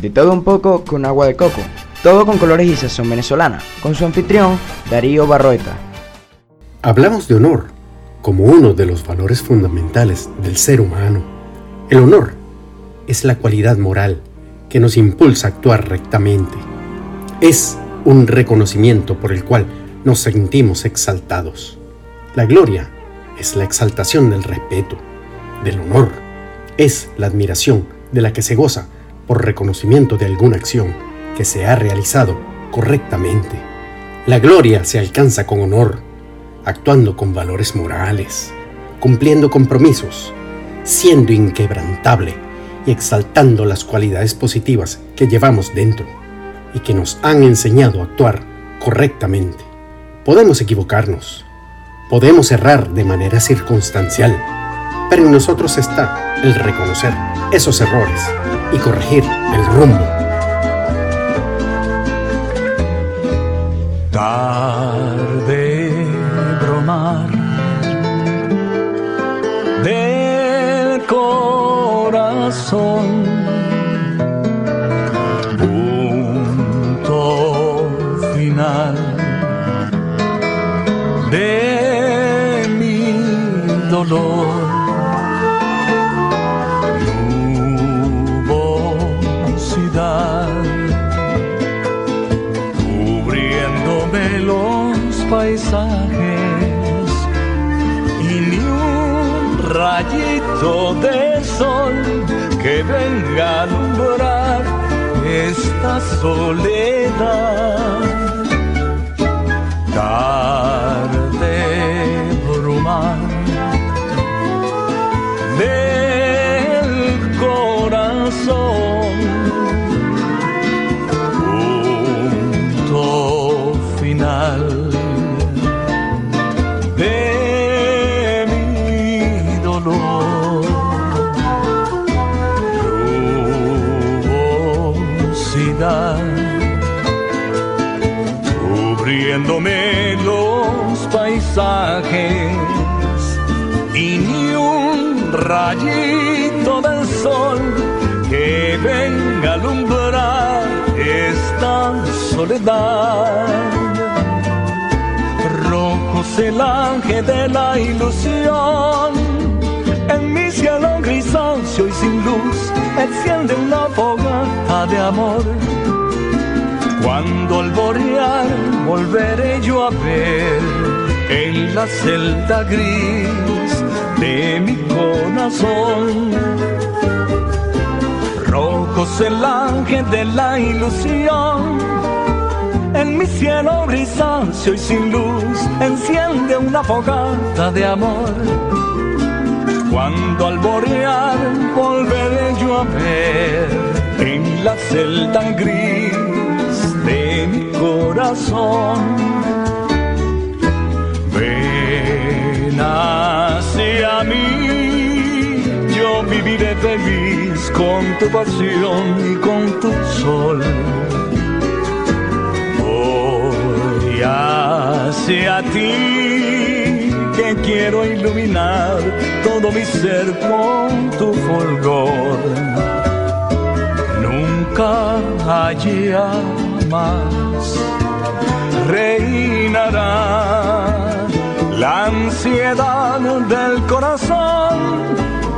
De todo un poco con agua de coco. Todo con colores y sazón venezolana. Con su anfitrión, Darío Barroeta. Hablamos de honor como uno de los valores fundamentales del ser humano. El honor es la cualidad moral que nos impulsa a actuar rectamente. Es un reconocimiento por el cual nos sentimos exaltados. La gloria es la exaltación del respeto, del honor. Es la admiración de la que se goza por reconocimiento de alguna acción que se ha realizado correctamente. La gloria se alcanza con honor, actuando con valores morales, cumpliendo compromisos, siendo inquebrantable y exaltando las cualidades positivas que llevamos dentro y que nos han enseñado a actuar correctamente. Podemos equivocarnos, Podemos errar de manera circunstancial, pero en nosotros está el reconocer esos errores y corregir el rumbo. Tarde bromar del corazón. Punto final rayito de sol que venga a alumbrar esta soledad. Cubriéndome los paisajes y ni un rayito del sol que venga a alumbrar esta soledad. Rojo es el ángel de la ilusión, en mi cielo grisáceo y sin luz, enciende una fogata de amor cuando al borear volveré yo a ver en la celda gris de mi corazón. Rojo el ángel de la ilusión. En mi cielo grisáceo y sin luz enciende una fogata de amor. Cuando al borear volveré yo a ver en la celda gris corazón. Ven hacia mí, yo viviré feliz con tu pasión y con tu sol. Voy hacia ti, que quiero iluminar todo mi ser con tu fulgor. Nunca haya más reinará la ansiedad del corazón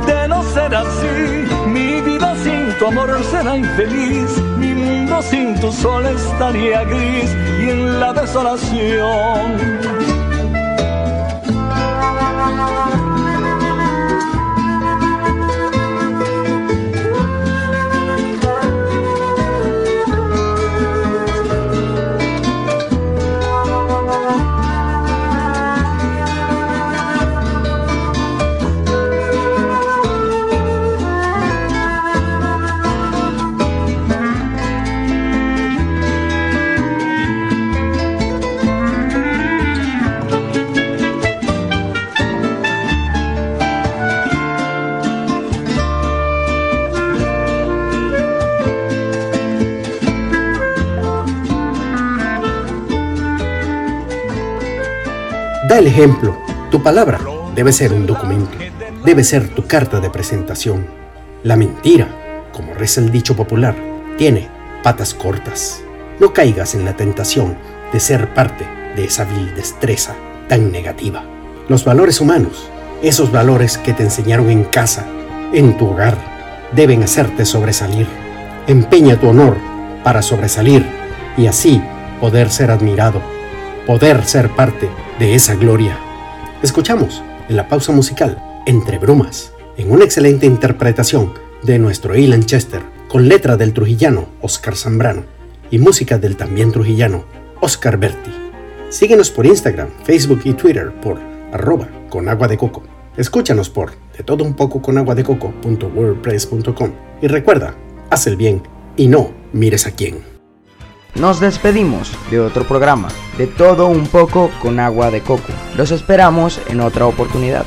de no ser así. Mi vida sin tu amor será infeliz, mi mundo sin tu sol estaría gris y en la desolación el ejemplo. Tu palabra debe ser un documento, debe ser tu carta de presentación. La mentira, como reza el dicho popular, tiene patas cortas. No caigas en la tentación de ser parte de esa vil destreza tan negativa. Los valores humanos, esos valores que te enseñaron en casa, en tu hogar, deben hacerte sobresalir. Empeña tu honor para sobresalir y así poder ser admirado, poder ser parte de esa gloria. Escuchamos en la pausa musical Entre Brumas, en una excelente interpretación de nuestro Ilan Chester, con letra del trujillano Oscar Zambrano y música del también trujillano Oscar Berti. Síguenos por Instagram, Facebook y Twitter por arroba con agua de coco. Escúchanos por de todo un poco con agua de coco.wordpress.com y recuerda, haz el bien y no mires a quién. Nos despedimos de otro programa, de todo un poco con agua de coco. Los esperamos en otra oportunidad.